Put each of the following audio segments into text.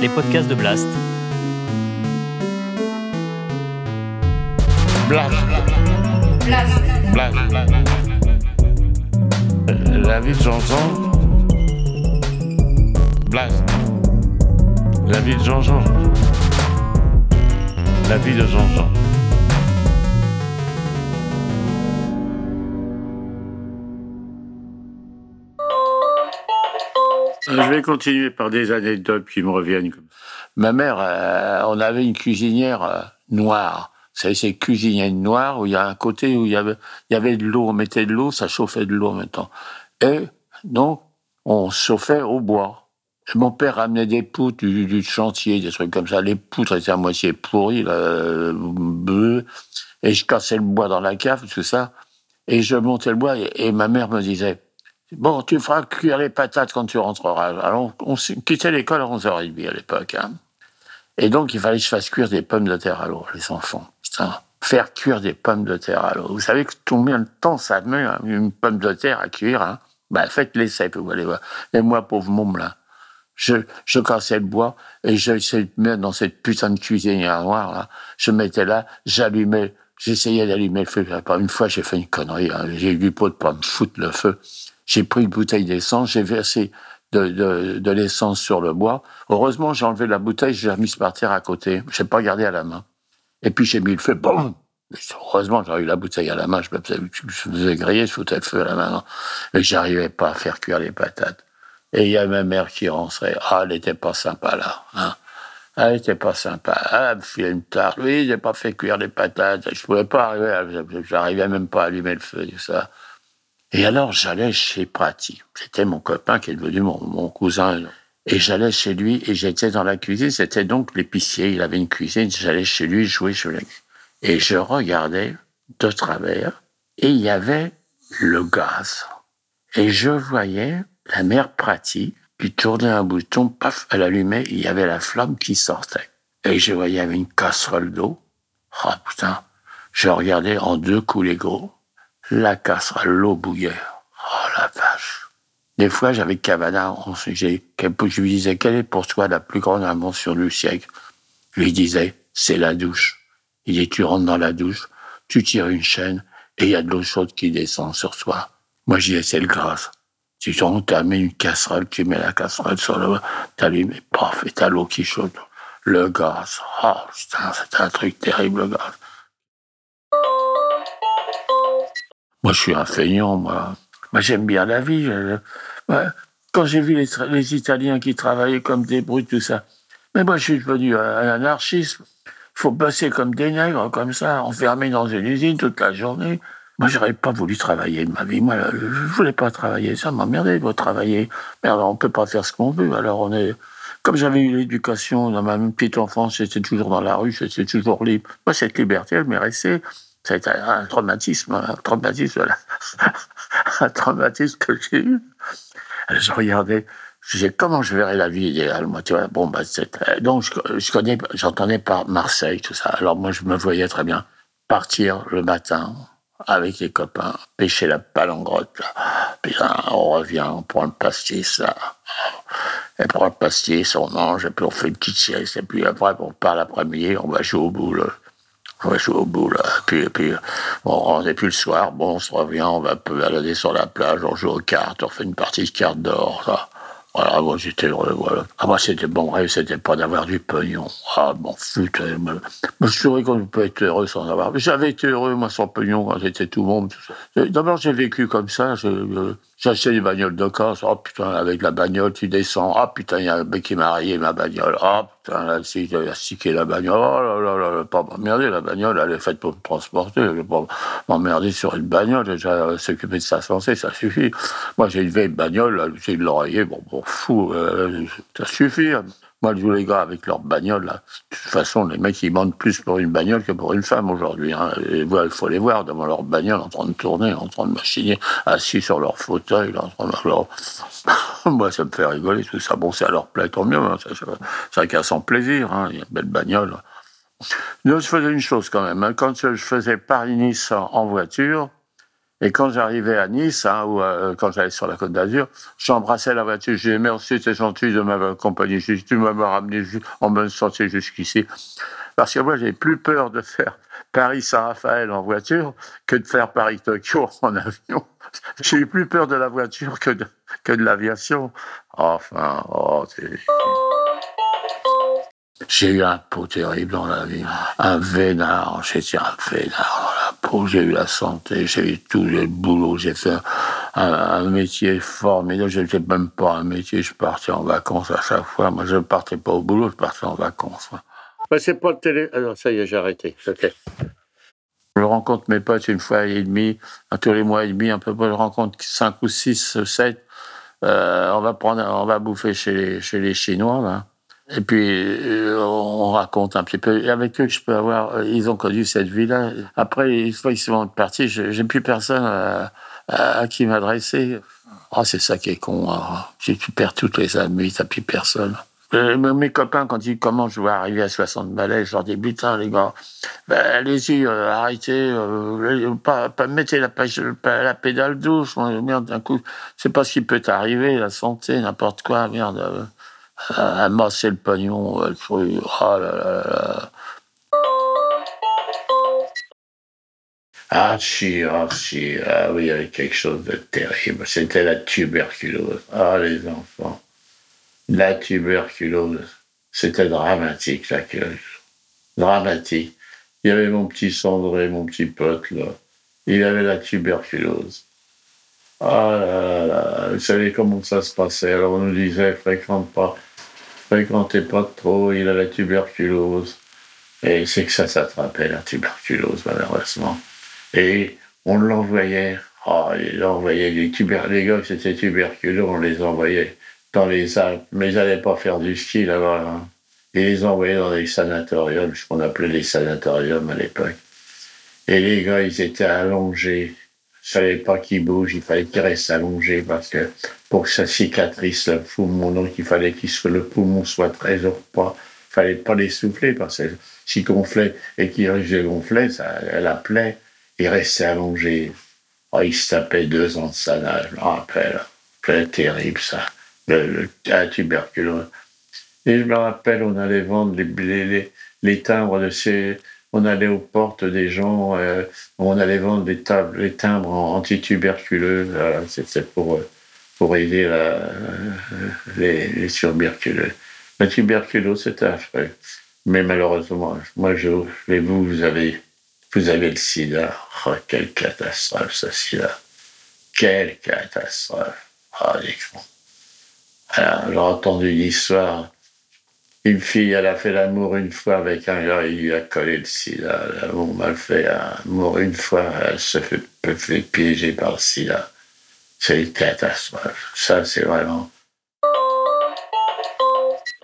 les podcasts de Blast. Blast. Blast. La vie de Jean-Jean. Blast. La vie de Jean-Jean. La vie de Jean-Jean. Je vais continuer par des anecdotes qui me reviennent. Ma mère, euh, on avait une cuisinière euh, noire. C'est ces cuisinières noires où il y a un côté où il y avait, il y avait de l'eau, on mettait de l'eau, ça chauffait de l'eau en même temps. Et donc, on chauffait au bois. Et mon père ramenait des poutres du, du, chantier, des trucs comme ça. Les poutres étaient à moitié pourries, là, bleues. Et je cassais le bois dans la cave, tout ça. Et je montais le bois et ma mère me disait, Bon, tu feras cuire les patates quand tu rentreras. Alors, on quittait l'école à 11h30 à l'époque. Hein. Et donc, il fallait que je fasse cuire des pommes de terre à l'eau, les enfants. Putain, faire cuire des pommes de terre à l'eau. Vous savez que combien de temps ça met, hein, une pomme de terre à cuire hein? Bah, Faites l'essai, vous allez voir. Et moi, pauvre môme, là, je, je cassais le bois et j'essayais de mettre dans cette putain de cuisinière noire, là. Je mettais là, j'allumais, j'essayais d'allumer le feu. Une fois, j'ai fait une connerie. Hein. J'ai eu du pot de pas me foutre le feu. J'ai pris une bouteille d'essence, j'ai versé de, l'essence sur le bois. Heureusement, j'ai enlevé la bouteille, j'ai remis par terre à côté. J'ai pas gardé à la main. Et puis j'ai mis le feu, bon Heureusement, j'avais eu la bouteille à la main, je me faisais, je griller, je foutais le feu à la main. Mais j'arrivais pas à faire cuire les patates. Et il y a ma mère qui rentrait. Ah, elle était pas sympa là. Hein. Était pas sympa. Elle me filait une tarte. Oui, j'ai pas fait cuire les patates. Je pouvais pas arriver. J'arrivais même pas à allumer le feu, tout ça. Et alors, j'allais chez Prati. C'était mon copain qui est devenu mon, mon cousin. Et j'allais chez lui et j'étais dans la cuisine. C'était donc l'épicier. Il avait une cuisine. J'allais chez lui jouer sur la Et je regardais de travers et il y avait le gaz. Et je voyais la mère Prati qui tournait un bouton, paf, elle allumait, il y avait la flamme qui sortait. Et je voyais une casserole d'eau. Ah oh, putain, je regardais en deux coups les gros la casserole, l'eau bouillait. Oh la vache. Des fois, j'avais Cavana, je lui disais, quelle est pour toi la plus grande invention du siècle? Je lui disais, c'est la douche. Il dit, tu rentres dans la douche, tu tires une chaîne, et il y a de l'eau chaude qui descend sur toi. Moi, j'y ai, c'est le gaz. Tu rentres, tu mets une casserole, tu mets la casserole sur le, t'allumes, et paf, et t'as l'eau qui chaude. Le gaz. Oh, putain, c'était un truc terrible, le gaz. Moi, je suis un feignant, moi. Moi, j'aime bien la vie. Quand j'ai vu les, Italiens qui travaillaient comme des brutes, tout ça. Mais moi, je suis devenu un anarchiste. Il faut passer comme des nègres, comme ça, enfermés dans une usine toute la journée. Moi, j'aurais pas voulu travailler de ma vie. Moi, je voulais pas travailler. Ça m'emmerdait de travailler. Merde, on peut pas faire ce qu'on veut. Alors, on est, comme j'avais eu l'éducation dans ma petite enfance, j'étais toujours dans la rue, j'étais toujours libre. Moi, cette liberté, elle m'est restée. C'était un traumatisme, un traumatisme, un traumatisme que j'ai eu. Je regardais, je disais comment je verrais la vie idéale, moi, tu vois? Bon, bah, donc je, connais, j'entendais par Marseille, tout ça. Alors moi, je me voyais très bien partir le matin avec les copains, pêcher la palangrotte. Puis là, on revient, on prend le pastis, là. Et prend le pastis, on mange, et puis on fait une petite sieste, et puis après, on part l'après-midi, on va jouer au boule. On va jouer au bout, là. Puis, puis on n'est plus le soir. Bon, on se revient, on va un balader sur la plage, on joue aux cartes, on fait une partie de cartes d'or. Voilà, moi j'étais heureux, voilà. Ah, moi c'était bon rêve, c'était pas d'avoir du pognon. Ah, m'en foutre. Je suis heureux qu'on peut être heureux sans avoir. Mais j'avais été heureux, moi, sans pognon, quand j'étais tout le monde. D'abord, j'ai vécu comme ça. Acheté des bagnoles de casse. Oh putain, avec la bagnole, tu descends. Ah putain, il y a un mec qui m'a rayé ma bagnole. Ah putain, là, si, a stické la bagnole. Oh là là là, là pas m'emmerder, la bagnole, elle est faite pour me transporter. Je vais pas m'emmerder sur une bagnole. Déjà, s'occuper de sa santé, ça suffit. Moi, j'ai une vieille bagnole, j'ai de l'oreiller. Bon, bon, fou, euh, ça suffit. Moi, tous les gars avec leur bagnole, là, de toute façon, les mecs, ils demandent plus pour une bagnole que pour une femme aujourd'hui. Hein. Il faut les voir devant leur bagnole en train de tourner, en train de machiner, assis sur leur fauteuil. Moi, ça me fait rigoler, tout ça. Bon, ça leur plaît, tant mieux. Hein. Ça, ça, ça casse en plaisir. Hein. Une belle bagnole. Je faisais une chose quand même. Hein. Quand je faisais Paris-Nice en voiture, Et quand j'arrivais à Nice, hein, ou euh, quand j'allais sur la Côte d'Azur, j'embrassais la voiture. Je disais merci, c'est gentil de m'avoir accompagné. Tu m'as ramené en bonne santé jusqu'ici. Parce que moi, j'ai plus peur de faire Paris-Saint-Raphaël en voiture que de faire Paris-Tokyo en avion. J'ai eu plus peur de la voiture que de, l'aviation. Enfin, oh, j'ai eu un pot terrible dans la vie. Un vénard, j'ai un vénard peau. J'ai eu la santé, j'ai eu tout, j'ai eu le boulot, j'ai fait un, métier formidable. J'étais même pas un métier, je partais en vacances à chaque fois. Moi, je ne partais pas au boulot, je partais en vacances. Mais c'est pas le télé. Alors, ça y est, j'ai arrêté. Je rencontre mes potes une fois et demi, tous les mois et demi, un peu Je rencontre cinq ou six, sept. Euh, on va prendre, on va bouffer chez les, chez les Chinois, là. Et puis, euh, on raconte un petit peu. Et avec eux, je peux avoir. Euh, ils ont connu cette vie-là. Après, une fois qu'ils sont partis, j'ai plus personne à, à, qui m'adresser. Ah, c'est ça qui est con. Hein. Tu, tu perds toutes les amis, t'as plus personne. Euh, mes copains, quand ils commencent, je vois arriver à 60 balais, je leur dis, putain, les gars, ben, allez-y, euh, arrêtez, euh, pas, pas, mettez la, la pédale douce, merde, d'un coup, c'est pas ce qui peut t'arriver, la santé, n'importe quoi, merde, amasser le pognon, le truc, oh là là là. Ah, si, ah, ah oui, il y avait quelque chose de terrible, c'était la tuberculose. Ah, les enfants la tuberculose. C'était dramatique, la queue. Dramatique. Il y avait mon petit Sandré, mon petit pote, là. Il avait la tuberculose. Ah là là, vous savez comment ça se passait. Alors on nous disait, fréquente pas, fréquentez pas trop, il a la tuberculose. Et c'est que ça s'attrapait, la tuberculose, malheureusement. Et on l'envoyait, oh, il envoyait les, tuber les gars qui étaient tuberculeux, on les envoyait dans les Alpes, mais ils n'allaient pas faire du ski là-bas. Hein. Ils les envoyaient dans des sanatoriums, ce qu'on appelait les sanatoriums à l'époque. Et les gars, ils étaient allongés. Il fallait pas qu'ils bougent, il fallait qu'ils restent allongés parce que pour que ça cicatrise le poumon, donc il fallait que le poumon soit très repas. Il fallait pas les souffler parce que s'ils gonflaient et risquaient de gonfler, ça, la plaie, ils restaient allongés. Oh, ils se tapaient deux ans de sanage, je me rappelle. terrible ça le, la tuberculose. Et je me rappelle, on allait vendre les, les, les timbres de ces. On allait aux portes des gens, euh, on allait vendre des tables, les timbres anti-tuberculeux. C'était pour, pour aider la, les, les tuberculeux. La tuberculose, c'était affreux. Mais malheureusement, moi, je, vous, vous avez, vous avez le sida. Oh, quelle catastrophe, ce sida. Quelle catastrophe. Oh, j'ai entendu l'histoire. Une fille, elle a fait l'amour une fois avec un gars, il lui a collé le sida. L'amour mal fait, l'amour une fois, elle se fait, fait piéger par le sida. C'est une catastrophe. Ça, c'est vraiment.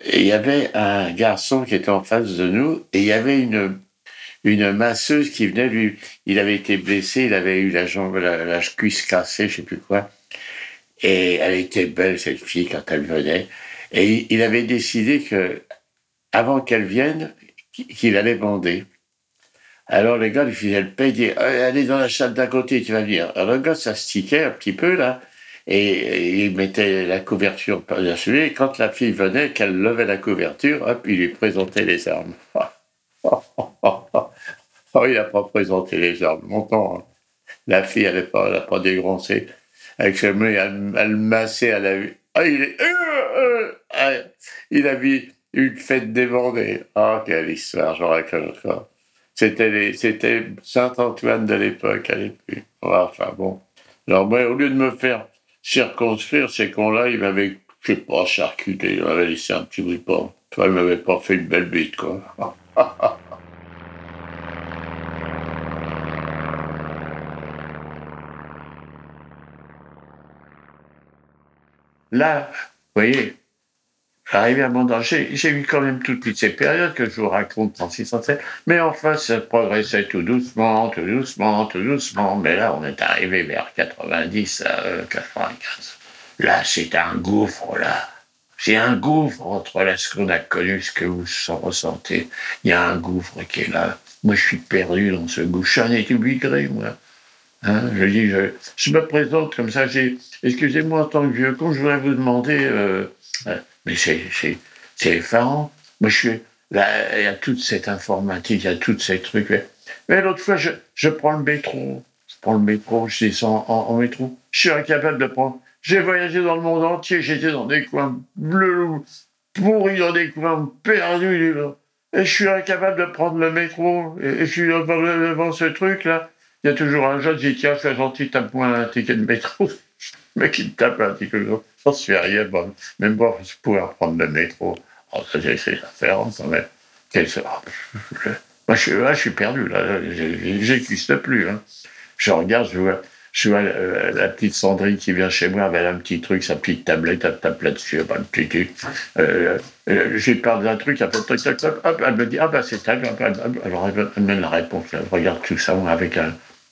il y avait un garçon qui était en face de nous et il y avait une, une masseuse qui venait lui. Il avait été blessé, il avait eu la jambe, la, la cuisse cassée, je sais plus quoi. Et elle était belle, cette fille, quand elle venait. Et il avait décidé que, avant qu'elle vienne, qu'il allait bander. Alors le gars lui faisait le paye, il dit Allez dans la salle d'à côté, tu vas venir. Alors le gars s'astiquait un petit peu, là, et, il mettait la couverture par-dessus. Et quand la fille venait, qu'elle levait la couverture, hop, il lui présentait les armes. oh, il n'a pas présenté les armes longtemps. Hein. La fille, elle n'a pas, pas dégroncé avec ses mains, elle, elle massait, elle a vu. Ah, il est. Il a vu une fête débordée. Ah, quelle histoire, je raconte encore. C'était, c'était Saint-Antoine de l'époque, à l'époque. Enfin bon. Alors, moi, au lieu de me faire circonscrire, ces cons-là, ils m'avaient, je sais pas, charcuté, ils m'avaient laissé un petit pain. Toi, ils m'avaient pas fait une belle bite, quoi. Là, vous voyez, arrivé à mon danger, j'ai eu quand même toutes ces périodes que je vous raconte en 607, mais enfin, ça progressait tout doucement, tout doucement, tout doucement, mais là, on est arrivé vers 90, 95. Là, c'est un gouffre, là. C'est un gouffre entre là, ce qu'on a connu, ce que vous ressentez. Il y a un gouffre qui est là. Moi, je suis perdu dans ce gouffre. Je suis un moi. Hein, je dis, je, me présente comme ça. Excusez-moi en tant que vieux con, je voudrais vous demander. Euh, euh, mais c'est effarant. Moi, je suis. Là, il y a toute cette informatique, il y a tous ces trucs. Mais, l'autre fois, je, je, prends le métro. Je prends le métro, je descends en, métro. Je suis incapable de prendre. J'ai voyagé dans le monde entier, j'étais dans des coins bleus, pourris, dans des coins perdus. Et je suis incapable de prendre le métro. Et, je suis devant ce truc-là il y a toujours un jeune qui dit Tiens, fais gentil, tape-moi un ticket de métro. Le mec, il me tape un ticket de métro. Ça se fait rien, bon. même pas pouvoir prendre le métro. Oh, ça, c'est affaire quand même. Moi, je suis, je perdu, là. J'existe plus. Hein. Je regarde, je vois, je vois euh, la, petite Sandrine qui vient chez moi avec un petit truc, sa petite tablette, elle tape là-dessus, un petit truc. Euh, euh, j'ai parlé d'un truc, elle, elle me dit Ah, ben c'est elle. Alors, elle me donne la réponse. Elle regarde tout ça avec un